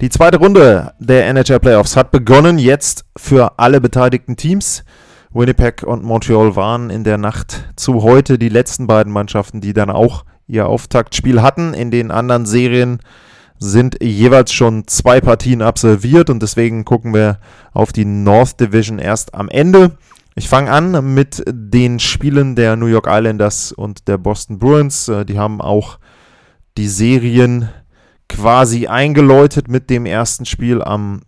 Die zweite Runde der NHL Playoffs hat begonnen, jetzt für alle beteiligten Teams. Winnipeg und Montreal waren in der Nacht zu heute die letzten beiden Mannschaften, die dann auch ihr Auftaktspiel hatten. In den anderen Serien sind jeweils schon zwei Partien absolviert und deswegen gucken wir auf die North Division erst am Ende. Ich fange an mit den Spielen der New York Islanders und der Boston Bruins. Äh, Die haben auch die Serien quasi eingeläutet mit dem ersten Spiel am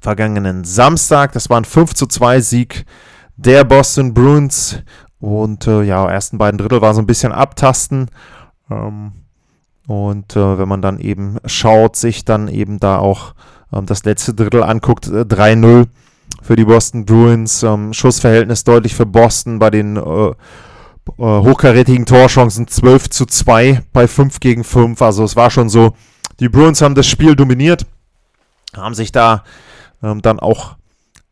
vergangenen Samstag. Das war ein 5 zu 2 Sieg der Boston Bruins. Und äh, ja, ersten beiden Drittel war so ein bisschen abtasten. Ähm, und äh, wenn man dann eben schaut, sich dann eben da auch ähm, das letzte Drittel anguckt, äh, 3-0 für die Boston Bruins. Ähm, Schussverhältnis deutlich für Boston bei den äh, äh, hochkarätigen Torchancen 12 zu 2 bei 5 gegen 5. Also es war schon so, die Bruins haben das Spiel dominiert, haben sich da ähm, dann auch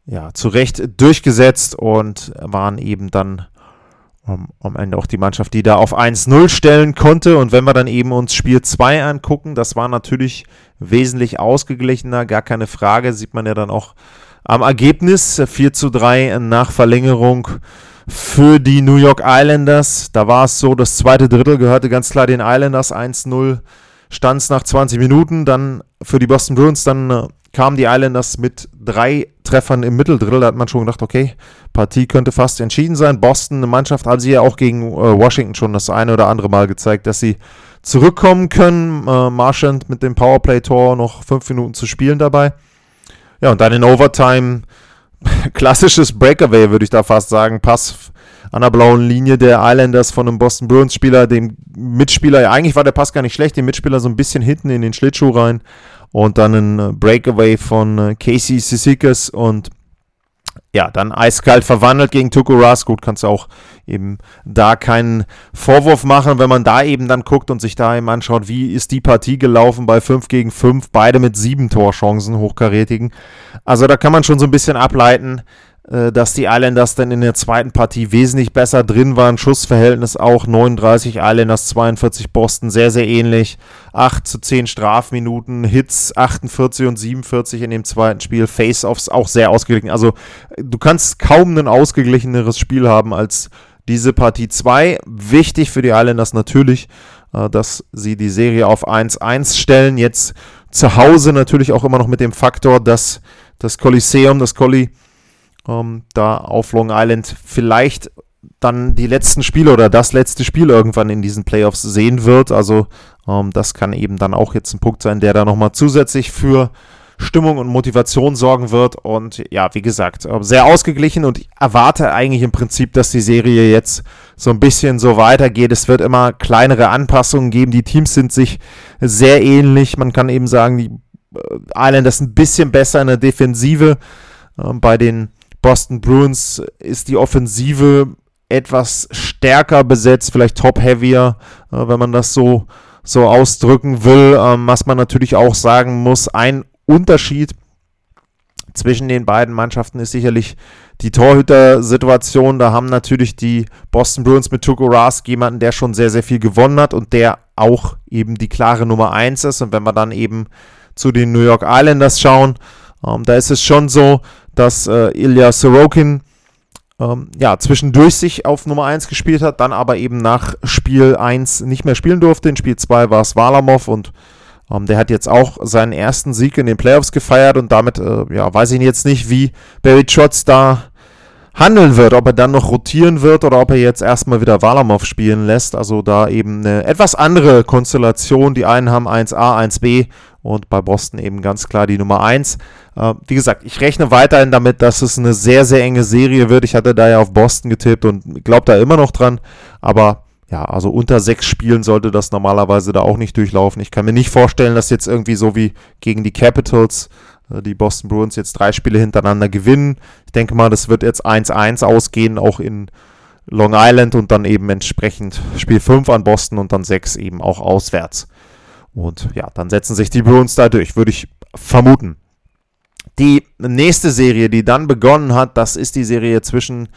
ja, zu Recht durchgesetzt und waren eben dann ähm, am Ende auch die Mannschaft, die da auf 1-0 stellen konnte. Und wenn wir dann eben uns Spiel 2 angucken, das war natürlich wesentlich ausgeglichener, gar keine Frage, sieht man ja dann auch am Ergebnis 4 zu 3 nach Verlängerung für die New York Islanders. Da war es so, das zweite Drittel gehörte ganz klar den Islanders 1-0 stand es nach 20 Minuten. Dann für die Boston Bruins, dann äh, kamen die Islanders mit drei Treffern im Mitteldrittel. Da hat man schon gedacht, okay, Partie könnte fast entschieden sein. Boston, eine Mannschaft, haben sie ja auch gegen äh, Washington schon das eine oder andere Mal gezeigt, dass sie zurückkommen können. Äh, Marchand mit dem Powerplay-Tor noch fünf Minuten zu spielen dabei. Ja, und dann in Overtime klassisches Breakaway, würde ich da fast sagen. Pass an der blauen Linie der Islanders von einem Boston Bruins Spieler, dem Mitspieler, ja, eigentlich war der Pass gar nicht schlecht, dem Mitspieler so ein bisschen hinten in den Schlittschuh rein. Und dann ein äh, Breakaway von äh, Casey Sisikas und ja, dann eiskalt verwandelt gegen Tuko Rask. Gut, kannst du auch eben da keinen Vorwurf machen, wenn man da eben dann guckt und sich da eben anschaut, wie ist die Partie gelaufen bei 5 gegen 5, beide mit sieben Torchancen, hochkarätigen. Also da kann man schon so ein bisschen ableiten, dass die Islanders dann in der zweiten Partie wesentlich besser drin waren. Schussverhältnis auch 39 Islanders, 42 Boston, sehr, sehr ähnlich. 8 zu 10 Strafminuten, Hits 48 und 47 in dem zweiten Spiel, Face-Offs auch sehr ausgeglichen. Also du kannst kaum ein ausgeglicheneres Spiel haben als diese Partie 2. Wichtig für die Islanders natürlich, äh, dass sie die Serie auf 1-1 stellen. Jetzt zu Hause natürlich auch immer noch mit dem Faktor, dass das Kolosseum, das Colli ähm, da auf Long Island vielleicht dann die letzten Spiele oder das letzte Spiel irgendwann in diesen Playoffs sehen wird. Also ähm, das kann eben dann auch jetzt ein Punkt sein, der da nochmal zusätzlich für Stimmung und Motivation sorgen wird. Und ja, wie gesagt, äh, sehr ausgeglichen und ich erwarte eigentlich im Prinzip, dass die Serie jetzt so ein bisschen so weitergeht. Es wird immer kleinere Anpassungen geben. Die Teams sind sich sehr ähnlich. Man kann eben sagen, die äh, Islanders ein bisschen besser in der Defensive. Ähm, bei den Boston Bruins ist die Offensive etwas stärker besetzt, vielleicht top-heavier, äh, wenn man das so, so ausdrücken will. Ähm, was man natürlich auch sagen muss, ein Unterschied zwischen den beiden Mannschaften ist sicherlich die Torhüter-Situation. Da haben natürlich die Boston Bruins mit Tuko Rask jemanden, der schon sehr, sehr viel gewonnen hat und der auch eben die klare Nummer 1 ist. Und wenn wir dann eben zu den New York Islanders schauen, ähm, da ist es schon so, dass äh, Ilya Sorokin ähm, ja, zwischendurch sich auf Nummer 1 gespielt hat, dann aber eben nach Spiel 1 nicht mehr spielen durfte. In Spiel 2 war es Walamov und ähm, der hat jetzt auch seinen ersten Sieg in den Playoffs gefeiert und damit, äh, ja, weiß ich jetzt nicht, wie Barry Trotz da handeln wird, ob er dann noch rotieren wird oder ob er jetzt erstmal wieder Walamov spielen lässt. Also da eben eine etwas andere Konstellation. Die einen haben 1a, 1b und bei Boston eben ganz klar die Nummer 1. Äh, wie gesagt, ich rechne weiterhin damit, dass es eine sehr, sehr enge Serie wird. Ich hatte da ja auf Boston getippt und glaube da immer noch dran. Aber ja, also unter sechs Spielen sollte das normalerweise da auch nicht durchlaufen. Ich kann mir nicht vorstellen, dass jetzt irgendwie so wie gegen die Capitals die Boston Bruins jetzt drei Spiele hintereinander gewinnen. Ich denke mal, das wird jetzt 1-1 ausgehen, auch in Long Island und dann eben entsprechend Spiel 5 an Boston und dann 6 eben auch auswärts. Und ja, dann setzen sich die Bruins da durch, würde ich vermuten. Die nächste Serie, die dann begonnen hat, das ist die Serie zwischen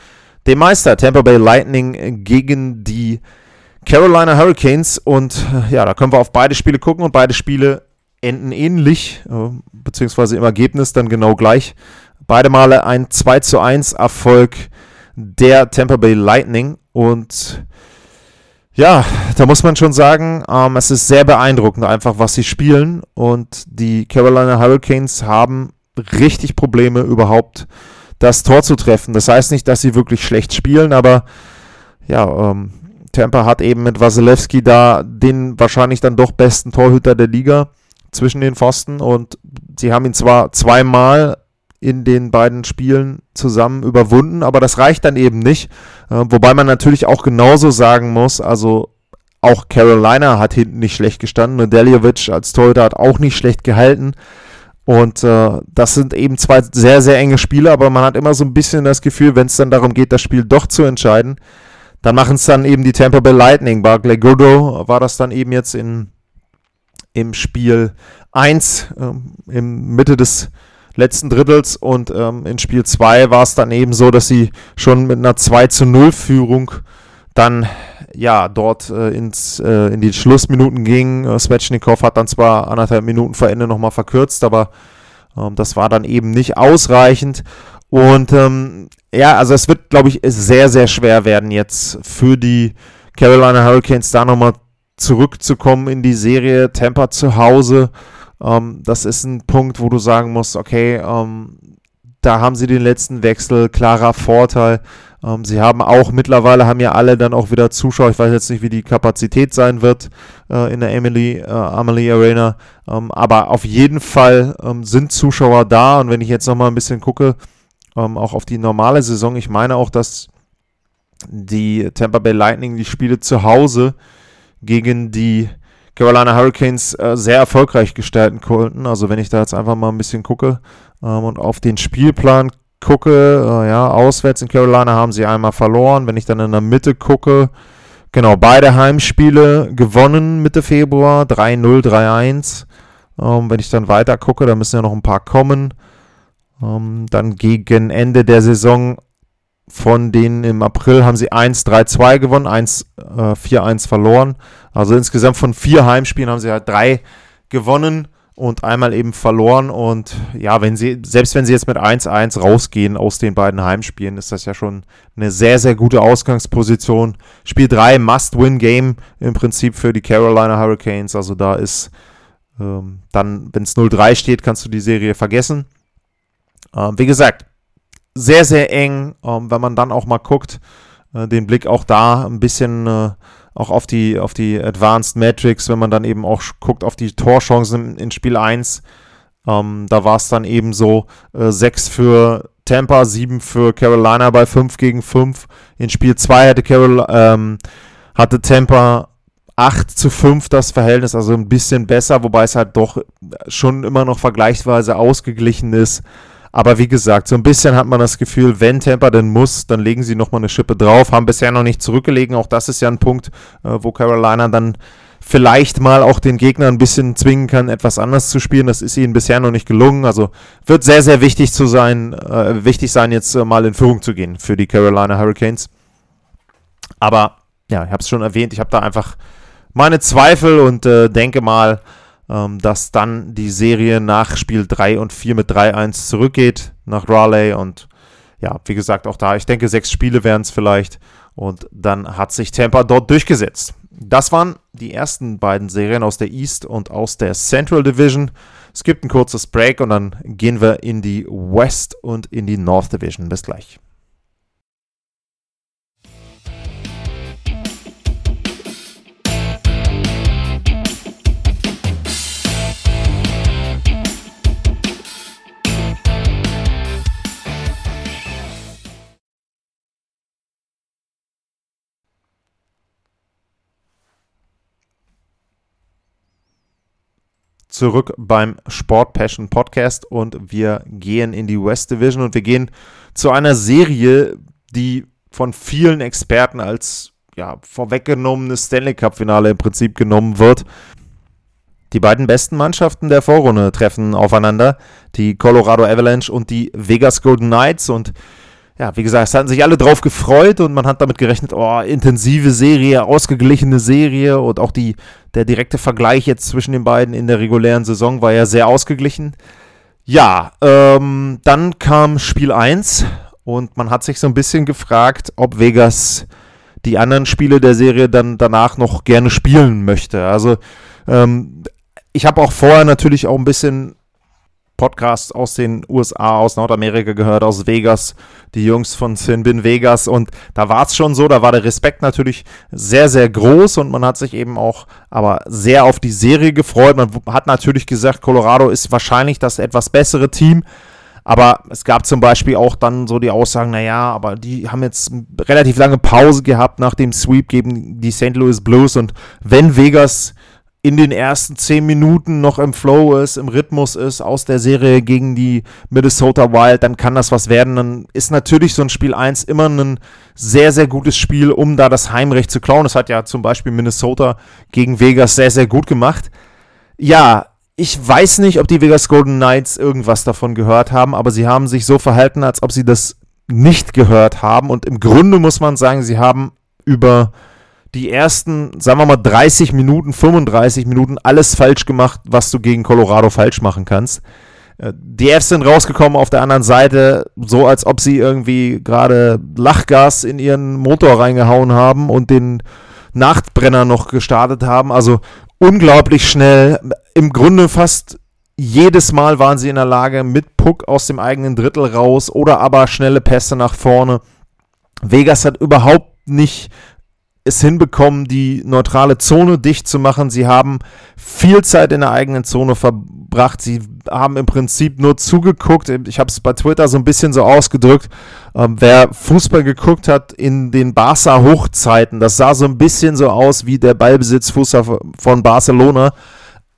dem Meister Tampa Bay Lightning gegen die Carolina Hurricanes. Und ja, da können wir auf beide Spiele gucken und beide Spiele enden ähnlich, äh, beziehungsweise im Ergebnis dann genau gleich. Beide Male ein 2 zu 1 Erfolg der Tampa Bay Lightning. Und ja, da muss man schon sagen, ähm, es ist sehr beeindruckend einfach, was sie spielen. Und die Carolina Hurricanes haben richtig Probleme überhaupt das Tor zu treffen. Das heißt nicht, dass sie wirklich schlecht spielen, aber ja, ähm, Tampa hat eben mit Wasilewski da den wahrscheinlich dann doch besten Torhüter der Liga zwischen den Pfosten und sie haben ihn zwar zweimal in den beiden Spielen zusammen überwunden, aber das reicht dann eben nicht. Äh, wobei man natürlich auch genauso sagen muss, also auch Carolina hat hinten nicht schlecht gestanden. Nedeljovic als Torhüter hat auch nicht schlecht gehalten. Und äh, das sind eben zwei sehr, sehr enge Spiele, aber man hat immer so ein bisschen das Gefühl, wenn es dann darum geht, das Spiel doch zu entscheiden, dann machen es dann eben die Tampa Bay Lightning. Barclay Goodrow war das dann eben jetzt in, im Spiel 1, äh, im Mitte des letzten Drittels und ähm, in Spiel 2 war es dann eben so, dass sie schon mit einer 2 zu 0 Führung dann ja dort äh, ins, äh, in die Schlussminuten ging. Äh, Svechnikov hat dann zwar anderthalb Minuten vor Ende nochmal verkürzt, aber ähm, das war dann eben nicht ausreichend. Und ähm, ja, also es wird, glaube ich, sehr, sehr schwer werden jetzt für die Carolina Hurricanes da nochmal zurückzukommen in die Serie. Tampa zu Hause ähm, das ist ein Punkt, wo du sagen musst, okay, ähm, da haben sie den letzten Wechsel, klarer Vorteil. Ähm, sie haben auch mittlerweile, haben ja alle dann auch wieder Zuschauer. Ich weiß jetzt nicht, wie die Kapazität sein wird äh, in der Emily, äh, Amelie Arena. Ähm, aber auf jeden Fall ähm, sind Zuschauer da. Und wenn ich jetzt nochmal ein bisschen gucke, ähm, auch auf die normale Saison, ich meine auch, dass die Tampa Bay Lightning die Spiele zu Hause gegen die Carolina Hurricanes äh, sehr erfolgreich gestalten konnten. Also wenn ich da jetzt einfach mal ein bisschen gucke ähm, und auf den Spielplan gucke, äh, ja, auswärts in Carolina haben sie einmal verloren. Wenn ich dann in der Mitte gucke, genau, beide Heimspiele gewonnen Mitte Februar, 3-0, 3-1. Ähm, wenn ich dann weiter gucke, da müssen ja noch ein paar kommen. Ähm, dann gegen Ende der Saison von denen im April haben sie 1-3-2 gewonnen, 1-4-1 äh, verloren. Also insgesamt von vier Heimspielen haben sie halt drei gewonnen und einmal eben verloren. Und ja, wenn sie, selbst wenn sie jetzt mit 1-1 rausgehen aus den beiden Heimspielen, ist das ja schon eine sehr, sehr gute Ausgangsposition. Spiel 3, Must-Win-Game im Prinzip für die Carolina Hurricanes. Also da ist ähm, dann, wenn es 0-3 steht, kannst du die Serie vergessen. Ähm, wie gesagt, sehr, sehr eng, ähm, wenn man dann auch mal guckt, äh, den Blick auch da ein bisschen äh, auch auf die, auf die Advanced Metrics, wenn man dann eben auch guckt auf die Torchancen in Spiel 1. Ähm, da war es dann eben so äh, 6 für Tampa, 7 für Carolina bei 5 gegen 5. In Spiel 2 hatte, Carol, ähm, hatte Tampa 8 zu 5 das Verhältnis, also ein bisschen besser, wobei es halt doch schon immer noch vergleichsweise ausgeglichen ist. Aber wie gesagt, so ein bisschen hat man das Gefühl, wenn Tampa denn muss, dann legen sie nochmal eine Schippe drauf, haben bisher noch nicht zurückgelegen. Auch das ist ja ein Punkt, äh, wo Carolina dann vielleicht mal auch den Gegner ein bisschen zwingen kann, etwas anders zu spielen. Das ist ihnen bisher noch nicht gelungen. Also wird sehr, sehr wichtig zu sein, äh, wichtig sein, jetzt äh, mal in Führung zu gehen für die Carolina Hurricanes. Aber ja, ich habe es schon erwähnt, ich habe da einfach meine Zweifel und äh, denke mal, ähm, dass dann die Serie nach Spiel 3 und 4 mit 3-1 zurückgeht nach Raleigh und ja, wie gesagt, auch da, ich denke, sechs Spiele wären es vielleicht und dann hat sich Tampa dort durchgesetzt. Das waren die ersten beiden Serien aus der East und aus der Central Division. Es gibt ein kurzes Break und dann gehen wir in die West und in die North Division. Bis gleich. Zurück beim Sport Passion Podcast und wir gehen in die West Division und wir gehen zu einer Serie, die von vielen Experten als ja, vorweggenommenes Stanley Cup Finale im Prinzip genommen wird. Die beiden besten Mannschaften der Vorrunde treffen aufeinander, die Colorado Avalanche und die Vegas Golden Knights und ja, wie gesagt, es hatten sich alle drauf gefreut und man hat damit gerechnet, oh, intensive Serie, ausgeglichene Serie und auch die, der direkte Vergleich jetzt zwischen den beiden in der regulären Saison war ja sehr ausgeglichen. Ja, ähm, dann kam Spiel 1 und man hat sich so ein bisschen gefragt, ob Vegas die anderen Spiele der Serie dann danach noch gerne spielen möchte. Also ähm, ich habe auch vorher natürlich auch ein bisschen Podcasts aus den USA, aus Nordamerika gehört, aus Vegas, die Jungs von Sin Bin Vegas und da war es schon so, da war der Respekt natürlich sehr, sehr groß und man hat sich eben auch aber sehr auf die Serie gefreut. Man hat natürlich gesagt, Colorado ist wahrscheinlich das etwas bessere Team, aber es gab zum Beispiel auch dann so die Aussagen, naja, aber die haben jetzt relativ lange Pause gehabt nach dem Sweep gegen die St. Louis Blues und wenn Vegas in den ersten zehn Minuten noch im Flow ist, im Rhythmus ist, aus der Serie gegen die Minnesota Wild, dann kann das was werden. Dann ist natürlich so ein Spiel 1 immer ein sehr, sehr gutes Spiel, um da das Heimrecht zu klauen. Das hat ja zum Beispiel Minnesota gegen Vegas sehr, sehr gut gemacht. Ja, ich weiß nicht, ob die Vegas Golden Knights irgendwas davon gehört haben, aber sie haben sich so verhalten, als ob sie das nicht gehört haben. Und im Grunde muss man sagen, sie haben über die ersten, sagen wir mal, 30 Minuten, 35 Minuten alles falsch gemacht, was du gegen Colorado falsch machen kannst. Äh, die Fs sind rausgekommen auf der anderen Seite, so als ob sie irgendwie gerade Lachgas in ihren Motor reingehauen haben und den Nachtbrenner noch gestartet haben. Also unglaublich schnell. Im Grunde fast jedes Mal waren sie in der Lage, mit Puck aus dem eigenen Drittel raus oder aber schnelle Pässe nach vorne. Vegas hat überhaupt nicht es hinbekommen, die neutrale Zone dicht zu machen. Sie haben viel Zeit in der eigenen Zone verbracht. Sie haben im Prinzip nur zugeguckt. Ich habe es bei Twitter so ein bisschen so ausgedrückt. Ähm, wer Fußball geguckt hat in den Barca-Hochzeiten, das sah so ein bisschen so aus wie der Ballbesitz von Barcelona.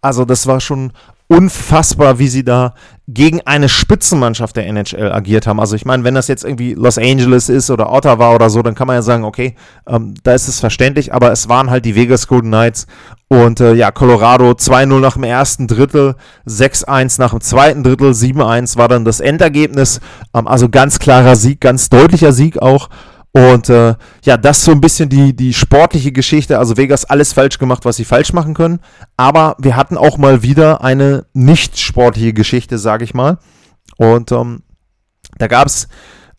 Also das war schon unfassbar, wie sie da gegen eine Spitzenmannschaft der NHL agiert haben. Also ich meine, wenn das jetzt irgendwie Los Angeles ist oder Ottawa oder so, dann kann man ja sagen, okay, ähm, da ist es verständlich, aber es waren halt die Vegas Golden Knights und äh, ja, Colorado 2-0 nach dem ersten Drittel, 6-1 nach dem zweiten Drittel, 7-1 war dann das Endergebnis. Ähm, also ganz klarer Sieg, ganz deutlicher Sieg auch. Und äh, ja, das so ein bisschen die, die sportliche Geschichte. Also Vegas alles falsch gemacht, was sie falsch machen können. Aber wir hatten auch mal wieder eine nicht sportliche Geschichte, sage ich mal. Und ähm, da gab es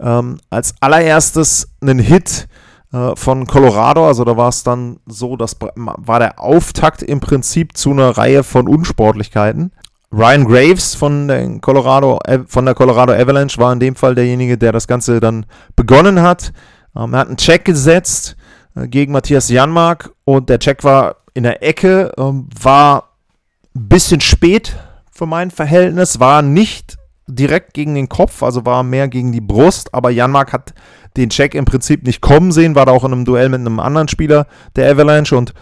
ähm, als allererstes einen Hit äh, von Colorado. Also da war es dann so, das war der Auftakt im Prinzip zu einer Reihe von Unsportlichkeiten. Ryan Graves von der Colorado, äh, von der Colorado Avalanche war in dem Fall derjenige, der das Ganze dann begonnen hat. Ähm, er hat einen Check gesetzt äh, gegen Matthias Janmark und der Check war in der Ecke, ähm, war ein bisschen spät für mein Verhältnis, war nicht direkt gegen den Kopf, also war mehr gegen die Brust, aber Janmark hat den Check im Prinzip nicht kommen sehen, war da auch in einem Duell mit einem anderen Spieler der Avalanche und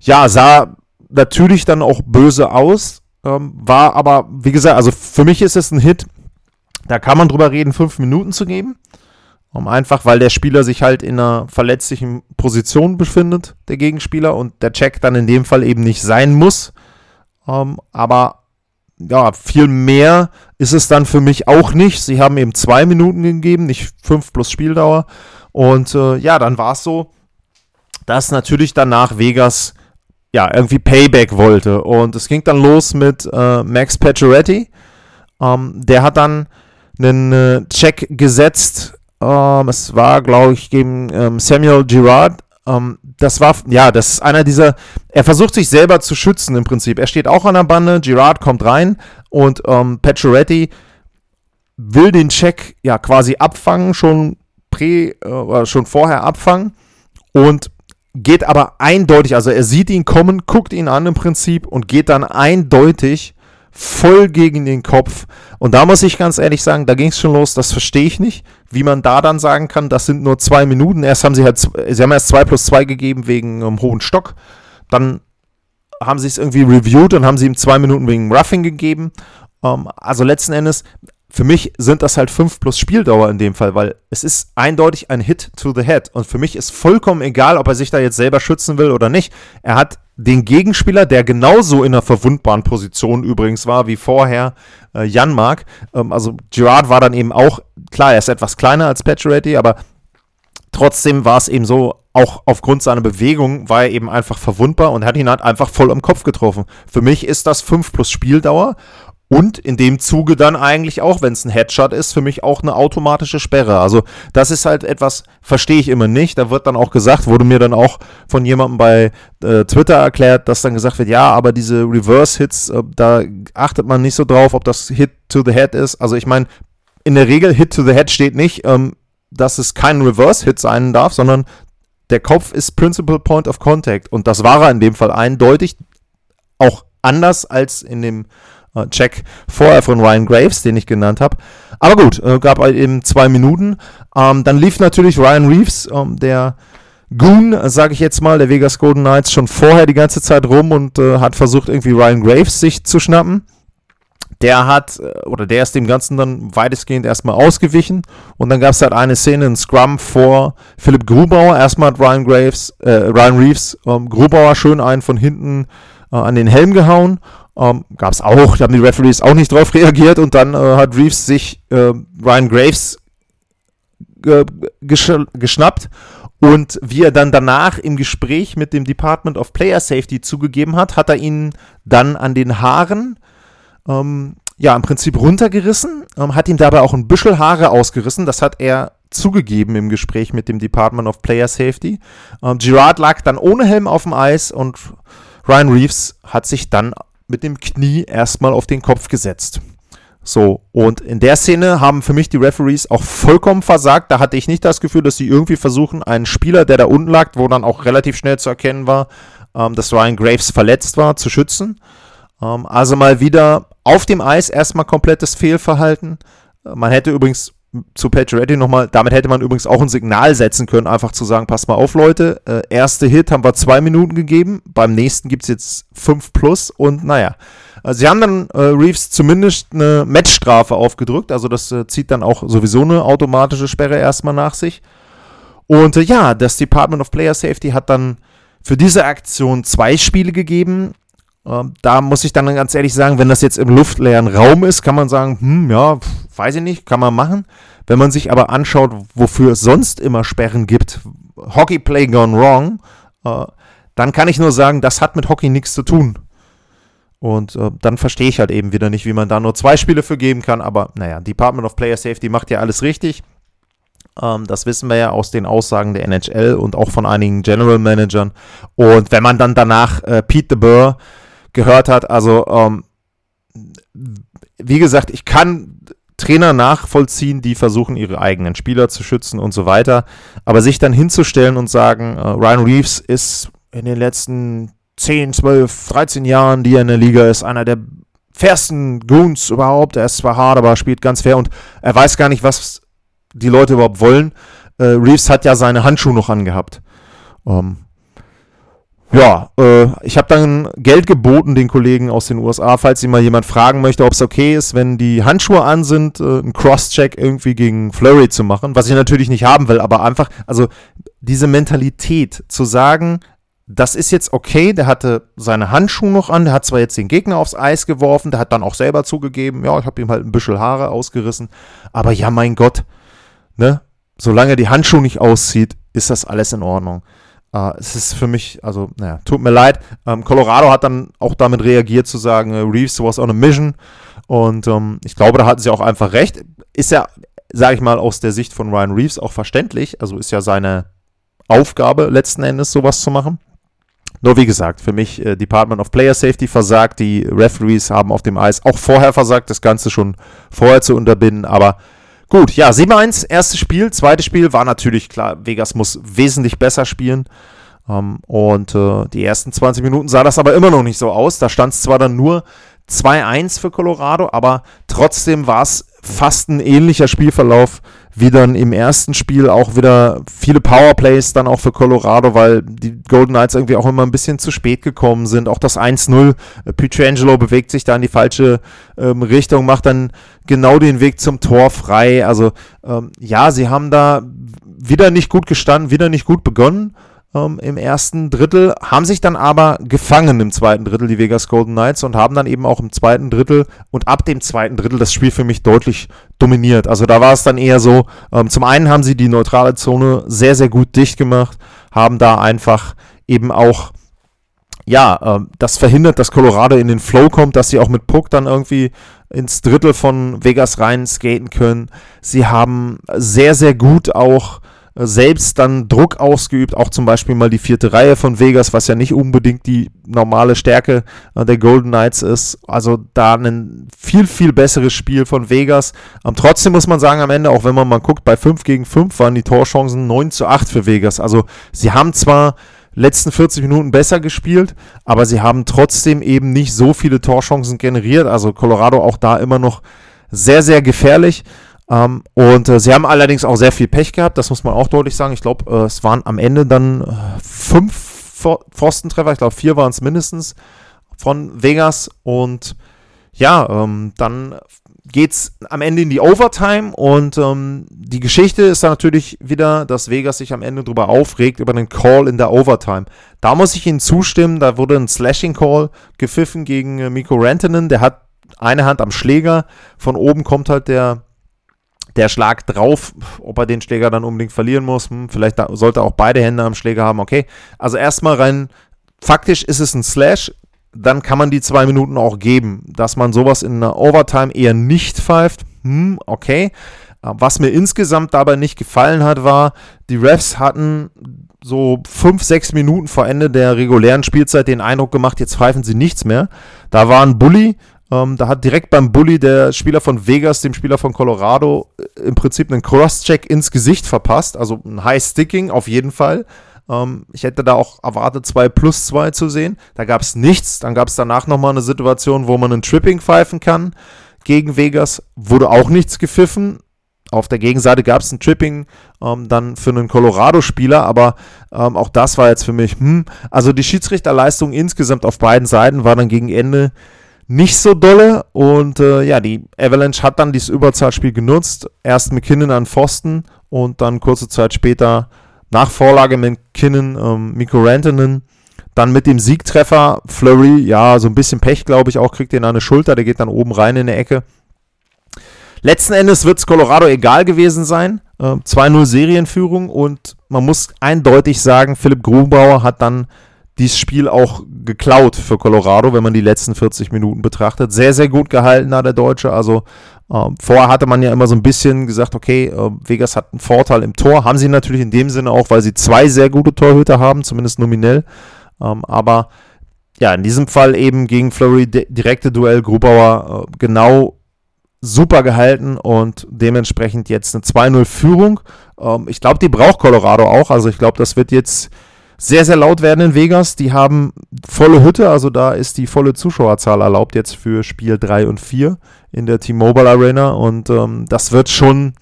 ja, sah natürlich dann auch böse aus, ähm, war aber, wie gesagt, also für mich ist es ein Hit, da kann man drüber reden, fünf Minuten zu geben. Einfach, weil der Spieler sich halt in einer verletzlichen Position befindet, der Gegenspieler, und der Check dann in dem Fall eben nicht sein muss. Um, aber ja, viel mehr ist es dann für mich auch nicht. Sie haben eben zwei Minuten gegeben, nicht fünf plus Spieldauer. Und äh, ja, dann war es so, dass natürlich danach Vegas ja irgendwie Payback wollte. Und es ging dann los mit äh, Max Pacioretty. Ähm, der hat dann einen äh, Check gesetzt ähm, es war, glaube ich, gegen ähm, Samuel Girard. Ähm, das war, ja, das ist einer dieser, er versucht sich selber zu schützen im Prinzip. Er steht auch an der Bande, Girard kommt rein und ähm, Pacioretty will den Check ja quasi abfangen, schon prä, äh, schon vorher abfangen und geht aber eindeutig, also er sieht ihn kommen, guckt ihn an im Prinzip und geht dann eindeutig voll gegen den Kopf. Und da muss ich ganz ehrlich sagen, da ging es schon los, das verstehe ich nicht, wie man da dann sagen kann, das sind nur zwei Minuten. Erst haben sie halt, sie haben erst zwei plus zwei gegeben wegen einem hohen Stock. Dann haben sie es irgendwie reviewed und haben sie ihm zwei Minuten wegen Roughing gegeben. Ähm, also letzten Endes, für mich sind das halt 5 plus Spieldauer in dem Fall, weil es ist eindeutig ein Hit to the head. Und für mich ist vollkommen egal, ob er sich da jetzt selber schützen will oder nicht. Er hat den Gegenspieler, der genauso in einer verwundbaren Position übrigens war wie vorher äh, Janmark. Ähm, also Gerard war dann eben auch, klar, er ist etwas kleiner als Pacioretty, aber trotzdem war es eben so, auch aufgrund seiner Bewegung war er eben einfach verwundbar und hat ihn halt einfach voll am Kopf getroffen. Für mich ist das 5 plus Spieldauer und in dem Zuge dann eigentlich auch, wenn es ein Headshot ist, für mich auch eine automatische Sperre. Also das ist halt etwas, verstehe ich immer nicht. Da wird dann auch gesagt, wurde mir dann auch von jemandem bei äh, Twitter erklärt, dass dann gesagt wird, ja, aber diese Reverse-Hits, äh, da achtet man nicht so drauf, ob das Hit to the Head ist. Also ich meine, in der Regel Hit to the Head steht nicht, ähm, dass es kein Reverse-Hit sein darf, sondern der Kopf ist Principal Point of Contact. Und das war er in dem Fall eindeutig. Auch anders als in dem Check vorher von Ryan Graves, den ich genannt habe. Aber gut, äh, gab halt eben zwei Minuten. Ähm, dann lief natürlich Ryan Reeves, ähm, der Goon, sage ich jetzt mal, der Vegas Golden Knights, schon vorher die ganze Zeit rum und äh, hat versucht, irgendwie Ryan Graves sich zu schnappen. Der hat, äh, oder der ist dem Ganzen dann weitestgehend erstmal ausgewichen. Und dann gab es halt eine Szene, ein Scrum vor Philipp Grubauer. Erstmal hat Ryan Graves, äh, Ryan Reeves ähm, Grubauer schön einen von hinten äh, an den Helm gehauen. Ähm, Gab es auch, da haben die Referees auch nicht drauf reagiert und dann äh, hat Reeves sich äh, Ryan Graves gesch geschnappt und wie er dann danach im Gespräch mit dem Department of Player Safety zugegeben hat, hat er ihn dann an den Haaren ähm, ja im Prinzip runtergerissen, ähm, hat ihm dabei auch ein Büschel Haare ausgerissen. Das hat er zugegeben im Gespräch mit dem Department of Player Safety. Ähm, Gerard lag dann ohne Helm auf dem Eis und Ryan Reeves hat sich dann mit dem Knie erstmal auf den Kopf gesetzt. So, und in der Szene haben für mich die Referees auch vollkommen versagt. Da hatte ich nicht das Gefühl, dass sie irgendwie versuchen, einen Spieler, der da unten lag, wo dann auch relativ schnell zu erkennen war, ähm, dass Ryan Graves verletzt war, zu schützen. Ähm, also mal wieder auf dem Eis erstmal komplettes Fehlverhalten. Äh, man hätte übrigens zu Pacioretty nochmal, damit hätte man übrigens auch ein Signal setzen können, einfach zu sagen, passt mal auf Leute, äh, erste Hit haben wir zwei Minuten gegeben, beim nächsten gibt es jetzt fünf plus und naja. Also sie haben dann äh, Reeves zumindest eine Matchstrafe aufgedrückt, also das äh, zieht dann auch sowieso eine automatische Sperre erstmal nach sich. Und äh, ja, das Department of Player Safety hat dann für diese Aktion zwei Spiele gegeben. Ähm, da muss ich dann ganz ehrlich sagen, wenn das jetzt im luftleeren Raum ist, kann man sagen, hm, ja, weiß ich nicht, kann man machen. Wenn man sich aber anschaut, wofür es sonst immer Sperren gibt, Hockey Play Gone Wrong, äh, dann kann ich nur sagen, das hat mit Hockey nichts zu tun. Und äh, dann verstehe ich halt eben wieder nicht, wie man da nur zwei Spiele für geben kann. Aber naja, Department of Player Safety macht ja alles richtig. Ähm, das wissen wir ja aus den Aussagen der NHL und auch von einigen General Managern. Und wenn man dann danach äh, Pete DeBoer gehört hat. Also, ähm, wie gesagt, ich kann Trainer nachvollziehen, die versuchen, ihre eigenen Spieler zu schützen und so weiter. Aber sich dann hinzustellen und sagen, äh, Ryan Reeves ist in den letzten 10, 12, 13 Jahren, die er in der Liga ist, einer der fairsten Goons überhaupt. Er ist zwar hart, aber spielt ganz fair und er weiß gar nicht, was die Leute überhaupt wollen. Äh, Reeves hat ja seine Handschuhe noch angehabt. Ähm, ja, äh, ich habe dann Geld geboten den Kollegen aus den USA, falls sie mal jemand fragen möchte, ob es okay ist, wenn die Handschuhe an sind, äh, einen Cross-Check irgendwie gegen Flurry zu machen, was ich natürlich nicht haben will, aber einfach, also diese Mentalität zu sagen, das ist jetzt okay, der hatte seine Handschuhe noch an, der hat zwar jetzt den Gegner aufs Eis geworfen, der hat dann auch selber zugegeben, ja, ich habe ihm halt ein bisschen Haare ausgerissen, aber ja, mein Gott, ne, solange die Handschuhe nicht auszieht, ist das alles in Ordnung. Uh, es ist für mich, also, naja, tut mir leid. Ähm, Colorado hat dann auch damit reagiert zu sagen, äh, Reeves was on a mission. Und ähm, ich glaube, da hatten sie auch einfach recht. Ist ja, sage ich mal, aus der Sicht von Ryan Reeves auch verständlich. Also ist ja seine Aufgabe letzten Endes, sowas zu machen. Nur wie gesagt, für mich äh, Department of Player Safety versagt. Die Referees haben auf dem Eis auch vorher versagt, das Ganze schon vorher zu unterbinden. Aber Gut, ja, 7-1, erstes Spiel. Zweites Spiel war natürlich klar, Vegas muss wesentlich besser spielen. Ähm, und äh, die ersten 20 Minuten sah das aber immer noch nicht so aus. Da stand es zwar dann nur 2-1 für Colorado, aber trotzdem war es fast ein ähnlicher Spielverlauf wie dann im ersten Spiel auch wieder viele Powerplays dann auch für Colorado, weil die Golden Knights irgendwie auch immer ein bisschen zu spät gekommen sind. Auch das 1-0, äh, Pietrangelo bewegt sich da in die falsche ähm, Richtung, macht dann genau den Weg zum Tor frei. Also ähm, ja, sie haben da wieder nicht gut gestanden, wieder nicht gut begonnen ähm, im ersten Drittel, haben sich dann aber gefangen im zweiten Drittel, die Vegas Golden Knights, und haben dann eben auch im zweiten Drittel und ab dem zweiten Drittel das Spiel für mich deutlich dominiert. Also da war es dann eher so, ähm, zum einen haben sie die neutrale Zone sehr, sehr gut dicht gemacht, haben da einfach eben auch ja, äh, das verhindert, dass Colorado in den Flow kommt, dass sie auch mit Puck dann irgendwie ins Drittel von Vegas rein skaten können. Sie haben sehr, sehr gut auch selbst dann Druck ausgeübt, auch zum Beispiel mal die vierte Reihe von Vegas, was ja nicht unbedingt die normale Stärke äh, der Golden Knights ist. Also da ein viel, viel besseres Spiel von Vegas. Ähm, trotzdem muss man sagen, am Ende, auch wenn man mal guckt, bei 5 gegen 5 waren die Torchancen 9 zu 8 für Vegas. Also sie haben zwar letzten 40 Minuten besser gespielt, aber sie haben trotzdem eben nicht so viele Torchancen generiert. Also Colorado auch da immer noch sehr, sehr gefährlich. Ähm, und äh, sie haben allerdings auch sehr viel Pech gehabt, das muss man auch deutlich sagen. Ich glaube, äh, es waren am Ende dann äh, fünf Pfostentreffer, ich glaube vier waren es mindestens von Vegas. Und ja, ähm, dann geht es am Ende in die Overtime und ähm, die Geschichte ist dann natürlich wieder, dass Vegas sich am Ende darüber aufregt, über den Call in der Overtime. Da muss ich Ihnen zustimmen, da wurde ein Slashing Call gepfiffen gegen äh, Miko Rantanen, der hat eine Hand am Schläger, von oben kommt halt der der Schlag drauf, ob er den Schläger dann unbedingt verlieren muss, hm, vielleicht da, sollte er auch beide Hände am Schläger haben, okay. Also erstmal rein, faktisch ist es ein Slash, dann kann man die zwei Minuten auch geben. Dass man sowas in einer Overtime eher nicht pfeift, hm, okay. Was mir insgesamt dabei nicht gefallen hat, war, die Refs hatten so fünf, sechs Minuten vor Ende der regulären Spielzeit den Eindruck gemacht, jetzt pfeifen sie nichts mehr. Da war ein Bully, ähm, da hat direkt beim Bully der Spieler von Vegas dem Spieler von Colorado äh, im Prinzip einen Cross-Check ins Gesicht verpasst. Also ein High-Sticking auf jeden Fall. Ähm, ich hätte da auch erwartet, 2 plus 2 zu sehen. Da gab es nichts. Dann gab es danach nochmal eine Situation, wo man einen Tripping pfeifen kann gegen Vegas. Wurde auch nichts gepfiffen. Auf der Gegenseite gab es ein Tripping ähm, dann für einen Colorado-Spieler, aber ähm, auch das war jetzt für mich, hm, also die Schiedsrichterleistung insgesamt auf beiden Seiten war dann gegen Ende nicht so dolle. Und äh, ja, die Avalanche hat dann dieses Überzahlspiel genutzt. Erst McKinnon an Pfosten und dann kurze Zeit später nach Vorlage McKinnon, ähm, Mikko Rantanen. Dann mit dem Siegtreffer Flurry, ja, so ein bisschen Pech, glaube ich, auch kriegt ihn an eine Schulter, der geht dann oben rein in der Ecke. Letzten Endes wird es Colorado egal gewesen sein. Äh, 2-0 Serienführung und man muss eindeutig sagen, Philipp Grubauer hat dann dieses Spiel auch geklaut für Colorado, wenn man die letzten 40 Minuten betrachtet. Sehr, sehr gut gehalten da der Deutsche. Also ähm, vorher hatte man ja immer so ein bisschen gesagt, okay, äh, Vegas hat einen Vorteil im Tor. Haben sie natürlich in dem Sinne auch, weil sie zwei sehr gute Torhüter haben, zumindest nominell. Ähm, aber ja, in diesem Fall eben gegen Flurry direkte Duell Grubauer äh, genau super gehalten und dementsprechend jetzt eine 2-0-Führung. Ähm, ich glaube, die braucht Colorado auch. Also ich glaube, das wird jetzt sehr, sehr laut werden in Vegas. Die haben volle Hütte, also da ist die volle Zuschauerzahl erlaubt jetzt für Spiel 3 und 4 in der T-Mobile Arena und ähm, das wird schon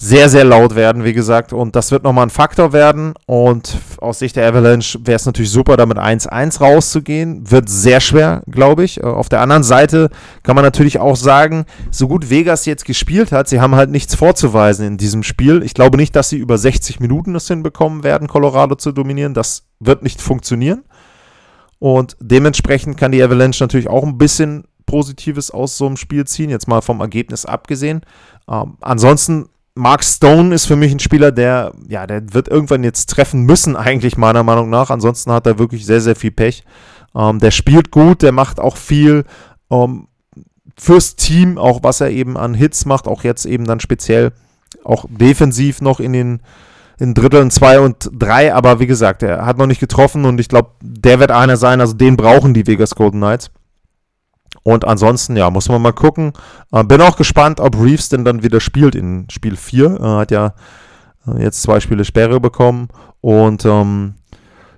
sehr, sehr laut werden, wie gesagt. Und das wird nochmal ein Faktor werden. Und aus Sicht der Avalanche wäre es natürlich super, damit 1-1 rauszugehen. Wird sehr schwer, glaube ich. Äh, auf der anderen Seite kann man natürlich auch sagen, so gut Vegas jetzt gespielt hat, sie haben halt nichts vorzuweisen in diesem Spiel. Ich glaube nicht, dass sie über 60 Minuten es hinbekommen werden, Colorado zu dominieren. Das wird nicht funktionieren. Und dementsprechend kann die Avalanche natürlich auch ein bisschen Positives aus so einem Spiel ziehen, jetzt mal vom Ergebnis abgesehen. Ähm, ansonsten Mark Stone ist für mich ein Spieler, der, ja, der wird irgendwann jetzt treffen müssen, eigentlich meiner Meinung nach. Ansonsten hat er wirklich sehr, sehr viel Pech. Ähm, der spielt gut, der macht auch viel ähm, fürs Team, auch was er eben an Hits macht, auch jetzt eben dann speziell auch defensiv noch in den in Dritteln 2 und 3, aber wie gesagt, er hat noch nicht getroffen und ich glaube, der wird einer sein, also den brauchen die Vegas Golden Knights. Und ansonsten, ja, muss man mal gucken. Äh, bin auch gespannt, ob Reeves denn dann wieder spielt in Spiel 4. Äh, hat ja äh, jetzt zwei Spiele Sperre bekommen. Und ähm,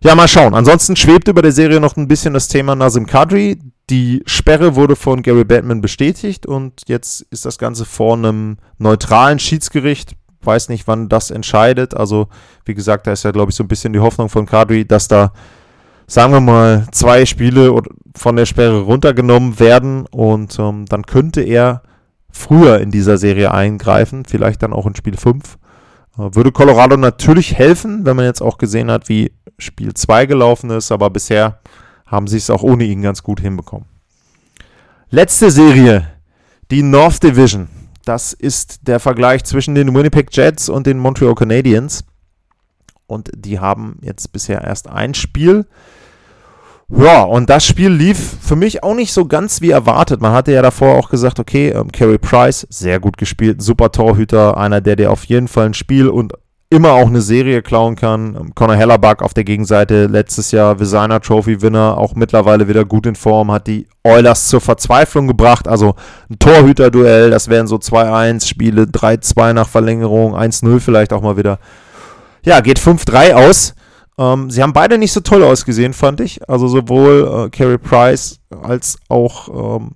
ja, mal schauen. Ansonsten schwebt über der Serie noch ein bisschen das Thema Nazim Kadri. die Sperre wurde von Gary Batman bestätigt und jetzt ist das Ganze vor einem neutralen Schiedsgericht. Weiß nicht, wann das entscheidet. Also, wie gesagt, da ist ja, glaube ich, so ein bisschen die Hoffnung von Kadri, dass da, sagen wir mal, zwei Spiele von der Sperre runtergenommen werden und ähm, dann könnte er früher in dieser Serie eingreifen, vielleicht dann auch in Spiel 5. Äh, würde Colorado natürlich helfen, wenn man jetzt auch gesehen hat, wie Spiel 2 gelaufen ist, aber bisher haben sie es auch ohne ihn ganz gut hinbekommen. Letzte Serie, die North Division. Das ist der Vergleich zwischen den Winnipeg Jets und den Montreal Canadiens. Und die haben jetzt bisher erst ein Spiel. Ja, und das Spiel lief für mich auch nicht so ganz wie erwartet. Man hatte ja davor auch gesagt, okay, ähm, Carey Price, sehr gut gespielt, super Torhüter, einer, der dir auf jeden Fall ein Spiel und immer auch eine Serie klauen kann. Ähm, Conor Hellerback auf der Gegenseite, letztes Jahr Visainer Trophy Winner, auch mittlerweile wieder gut in Form, hat die Oilers zur Verzweiflung gebracht. Also ein Torhüter-Duell, das wären so 2-1 Spiele, 3-2 nach Verlängerung, 1-0 vielleicht auch mal wieder. Ja, geht 5-3 aus. Ähm, sie haben beide nicht so toll ausgesehen, fand ich. Also sowohl äh, Carey Price als auch ähm,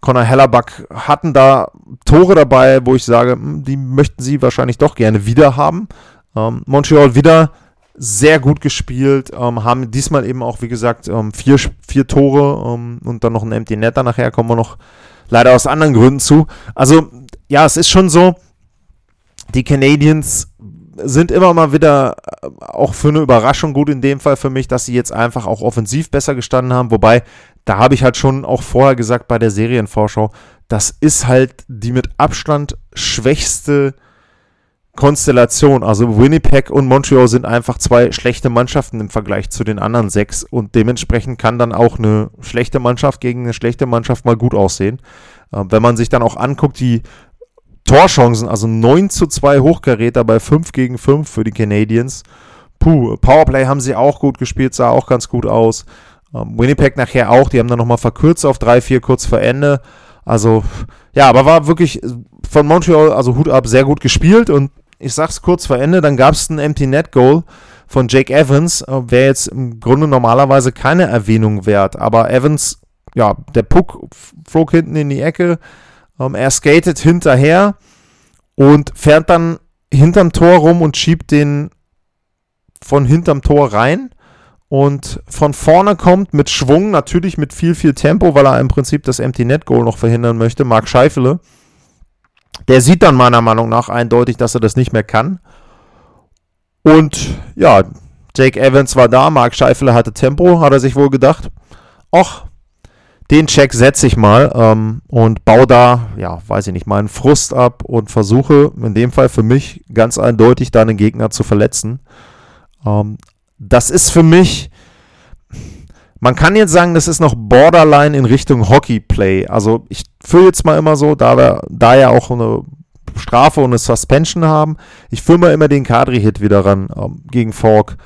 Conor Hellerback hatten da Tore dabei, wo ich sage, hm, die möchten sie wahrscheinlich doch gerne wieder haben. Ähm, Montreal wieder sehr gut gespielt, ähm, haben diesmal eben auch, wie gesagt, ähm, vier, vier Tore ähm, und dann noch ein Empty Netter nachher, kommen wir noch leider aus anderen Gründen zu. Also, ja, es ist schon so, die Canadiens sind immer mal wieder äh, auch für eine Überraschung gut in dem Fall für mich, dass sie jetzt einfach auch offensiv besser gestanden haben. Wobei, da habe ich halt schon auch vorher gesagt bei der Serienvorschau, das ist halt die mit Abstand schwächste Konstellation. Also Winnipeg und Montreal sind einfach zwei schlechte Mannschaften im Vergleich zu den anderen sechs und dementsprechend kann dann auch eine schlechte Mannschaft gegen eine schlechte Mannschaft mal gut aussehen. Äh, wenn man sich dann auch anguckt, die Torchancen, also 9 zu 2 Hochkaräter bei 5 gegen 5 für die Canadiens. Puh, Powerplay haben sie auch gut gespielt, sah auch ganz gut aus. Ähm, Winnipeg nachher auch, die haben dann nochmal verkürzt auf 3-4 kurz vor Ende. Also, ja, aber war wirklich von Montreal, also Hut ab, sehr gut gespielt. Und ich sag's kurz vor Ende, dann gab es ein Empty Net Goal von Jake Evans. Äh, Wäre jetzt im Grunde normalerweise keine Erwähnung wert. Aber Evans, ja, der Puck flog hinten in die Ecke ähm, er skatet hinterher und fährt dann hinterm Tor rum und schiebt den von hinterm Tor rein. Und von vorne kommt mit Schwung, natürlich mit viel, viel Tempo, weil er im Prinzip das Empty Net Goal noch verhindern möchte, Marc Scheifele. Der sieht dann meiner Meinung nach eindeutig, dass er das nicht mehr kann. Und ja, Jake Evans war da, Marc Scheifele hatte Tempo, hat er sich wohl gedacht. Och, den Check setze ich mal ähm, und baue da, ja, weiß ich nicht, meinen Frust ab und versuche in dem Fall für mich ganz eindeutig da einen Gegner zu verletzen. Ähm, das ist für mich, man kann jetzt sagen, das ist noch Borderline in Richtung Hockey-Play. Also ich fühle jetzt mal immer so, da wir da ja auch eine Strafe und eine Suspension haben, ich fühle mal immer den Kadri-Hit wieder ran ähm, gegen Falk.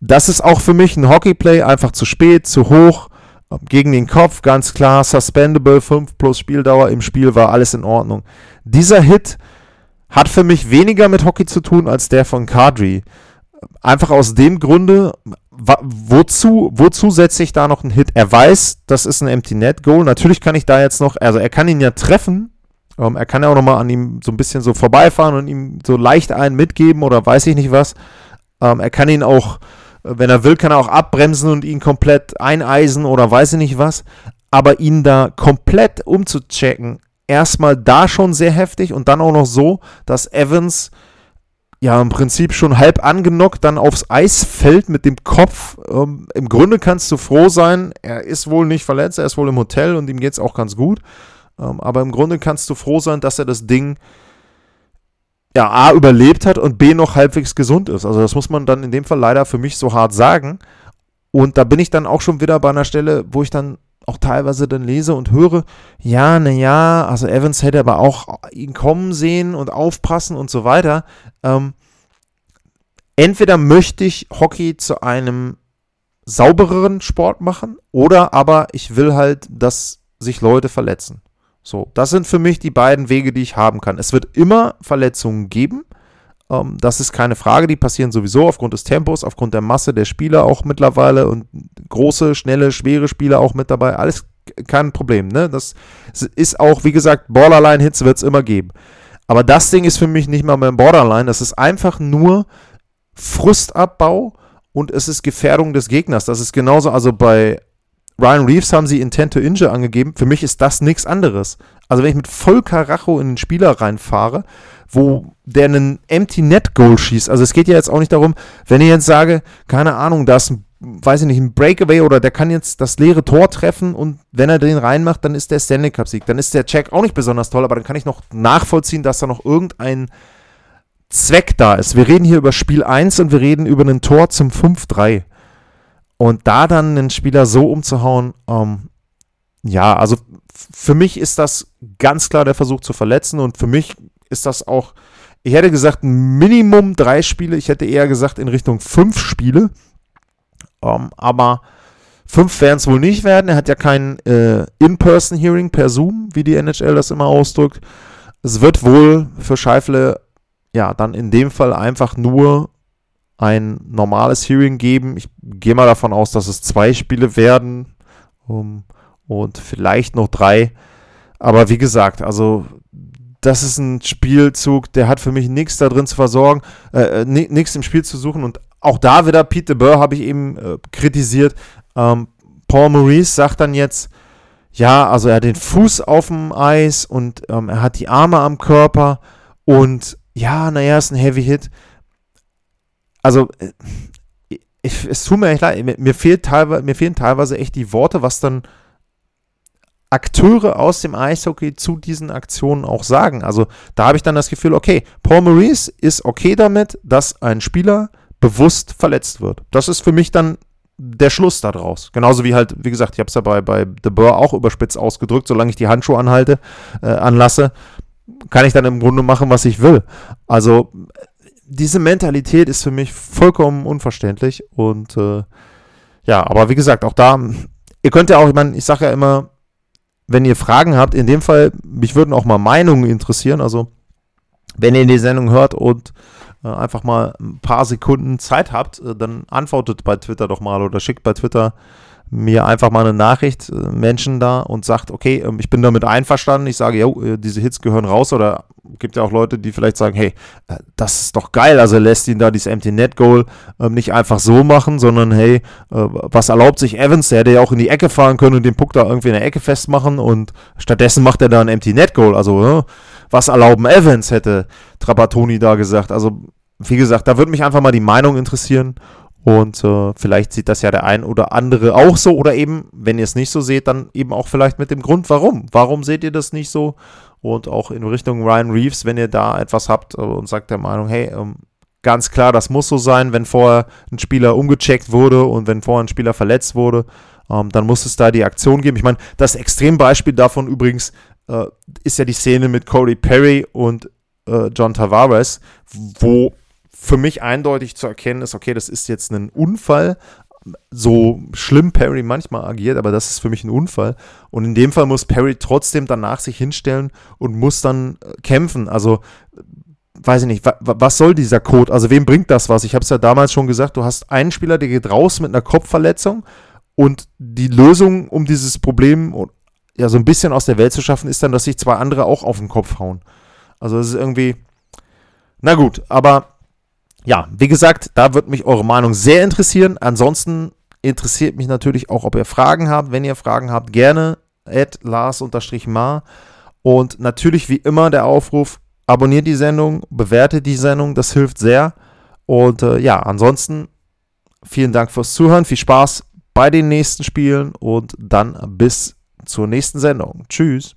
Das ist auch für mich ein Hockey-Play, einfach zu spät, zu hoch gegen den Kopf, ganz klar, suspendable, 5 plus Spieldauer im Spiel war alles in Ordnung. Dieser Hit hat für mich weniger mit Hockey zu tun als der von Kadri. Einfach aus dem Grunde, wozu, wozu setze ich da noch einen Hit? Er weiß, das ist ein Empty Net Goal. Natürlich kann ich da jetzt noch, also er kann ihn ja treffen. Ähm, er kann ja auch nochmal an ihm so ein bisschen so vorbeifahren und ihm so leicht einen mitgeben oder weiß ich nicht was. Ähm, er kann ihn auch wenn er will, kann er auch abbremsen und ihn komplett eineisen oder weiß ich nicht was. Aber ihn da komplett umzuchecken, erstmal da schon sehr heftig und dann auch noch so, dass Evans ja im Prinzip schon halb angenockt dann aufs Eis fällt mit dem Kopf. Ähm, Im Grunde kannst du froh sein, er ist wohl nicht verletzt, er ist wohl im Hotel und ihm geht es auch ganz gut. Ähm, aber im Grunde kannst du froh sein, dass er das Ding ja, A, überlebt hat und B, noch halbwegs gesund ist. Also das muss man dann in dem Fall leider für mich so hart sagen. Und da bin ich dann auch schon wieder bei einer Stelle, wo ich dann auch teilweise dann lese und höre, ja, naja, also Evans hätte aber auch ihn kommen sehen und aufpassen und so weiter. Ähm, entweder möchte ich Hockey zu einem saubereren Sport machen oder aber ich will halt, dass sich Leute verletzen. So, das sind für mich die beiden Wege, die ich haben kann. Es wird immer Verletzungen geben. Ähm, das ist keine Frage, die passieren sowieso aufgrund des Tempos, aufgrund der Masse der Spieler auch mittlerweile und große, schnelle, schwere Spieler auch mit dabei. Alles kein Problem. Ne? Das ist auch, wie gesagt, Borderline-Hits wird es immer geben. Aber das Ding ist für mich nicht mal mehr Borderline. Das ist einfach nur Frustabbau und es ist Gefährdung des Gegners. Das ist genauso, also bei Ryan Reeves haben sie Intent to Injure angegeben. Für mich ist das nichts anderes. Also wenn ich mit voll Karacho in den Spieler reinfahre, wo der einen Empty Net Goal schießt. Also es geht ja jetzt auch nicht darum, wenn ich jetzt sage, keine Ahnung, da ist ein weiß ich nicht, ein Breakaway oder der kann jetzt das leere Tor treffen und wenn er den reinmacht, dann ist der Stanley Cup Sieg. Dann ist der Check auch nicht besonders toll, aber dann kann ich noch nachvollziehen, dass da noch irgendein Zweck da ist. Wir reden hier über Spiel 1 und wir reden über ein Tor zum 5-3. Und da dann einen Spieler so umzuhauen, ähm, ja, also für mich ist das ganz klar der Versuch zu verletzen und für mich ist das auch, ich hätte gesagt, Minimum drei Spiele, ich hätte eher gesagt in Richtung fünf Spiele ähm, aber fünf werden es wohl nicht werden. Er hat ja kein äh, In-Person-Hearing per Zoom, wie die NHL das immer ausdrückt. Es wird wohl für Scheifele ja dann in dem Fall einfach nur ein normales Hearing geben. Ich gehe mal davon aus, dass es zwei Spiele werden um, und vielleicht noch drei. Aber wie gesagt, also das ist ein Spielzug, der hat für mich nichts da drin zu versorgen, äh, äh nichts im Spiel zu suchen und auch da wieder Pete de habe ich eben äh, kritisiert. Ähm, Paul Maurice sagt dann jetzt, ja, also er hat den Fuß auf dem Eis und ähm, er hat die Arme am Körper und ja, naja, ist ein Heavy Hit. Also, äh, ich, es tut mir echt leid, mir, fehlt teilweise, mir fehlen teilweise echt die Worte, was dann Akteure aus dem Eishockey zu diesen Aktionen auch sagen. Also da habe ich dann das Gefühl, okay, Paul Maurice ist okay damit, dass ein Spieler bewusst verletzt wird. Das ist für mich dann der Schluss daraus. Genauso wie halt, wie gesagt, ich habe es ja bei, bei The Burr auch überspitzt ausgedrückt, solange ich die Handschuhe anhalte, äh, anlasse, kann ich dann im Grunde machen, was ich will. Also diese Mentalität ist für mich vollkommen unverständlich und äh, ja, aber wie gesagt, auch da, ihr könnt ja auch, ich meine, ich sage ja immer, wenn ihr Fragen habt, in dem Fall, mich würden auch mal Meinungen interessieren, also wenn ihr die Sendung hört und äh, einfach mal ein paar Sekunden Zeit habt, äh, dann antwortet bei Twitter doch mal oder schickt bei Twitter mir einfach mal eine Nachricht, äh, Menschen da und sagt, okay, ähm, ich bin damit einverstanden. Ich sage, ja, diese Hits gehören raus oder gibt ja auch Leute, die vielleicht sagen, hey, das ist doch geil. Also lässt ihn da dieses Empty Net Goal ähm, nicht einfach so machen, sondern hey, was erlaubt sich Evans? Der hätte ja auch in die Ecke fahren können und den Puck da irgendwie in der Ecke festmachen und stattdessen macht er da ein Empty Net Goal. Also was erlauben Evans, hätte Trapattoni da gesagt. Also, wie gesagt, da würde mich einfach mal die Meinung interessieren. Und äh, vielleicht sieht das ja der ein oder andere auch so. Oder eben, wenn ihr es nicht so seht, dann eben auch vielleicht mit dem Grund, warum. Warum seht ihr das nicht so? Und auch in Richtung Ryan Reeves, wenn ihr da etwas habt äh, und sagt der Meinung, hey, ähm, ganz klar, das muss so sein, wenn vorher ein Spieler umgecheckt wurde und wenn vorher ein Spieler verletzt wurde, ähm, dann muss es da die Aktion geben. Ich meine, das Extrembeispiel davon übrigens äh, ist ja die Szene mit Corey Perry und äh, John Tavares, wo für mich eindeutig zu erkennen ist, okay, das ist jetzt ein Unfall, so schlimm Perry manchmal agiert, aber das ist für mich ein Unfall. Und in dem Fall muss Perry trotzdem danach sich hinstellen und muss dann äh, kämpfen. Also weiß ich nicht, wa was soll dieser Code? Also wem bringt das was? Ich habe es ja damals schon gesagt, du hast einen Spieler, der geht raus mit einer Kopfverletzung und die Lösung, um dieses Problem ja so ein bisschen aus der Welt zu schaffen, ist dann, dass sich zwei andere auch auf den Kopf hauen. Also es ist irgendwie, na gut, aber ja, wie gesagt, da wird mich eure Meinung sehr interessieren. Ansonsten interessiert mich natürlich auch, ob ihr Fragen habt. Wenn ihr Fragen habt, gerne at Lars-Mar. Und natürlich wie immer der Aufruf, abonniert die Sendung, bewertet die Sendung, das hilft sehr. Und äh, ja, ansonsten vielen Dank fürs Zuhören, viel Spaß bei den nächsten Spielen und dann bis zur nächsten Sendung. Tschüss.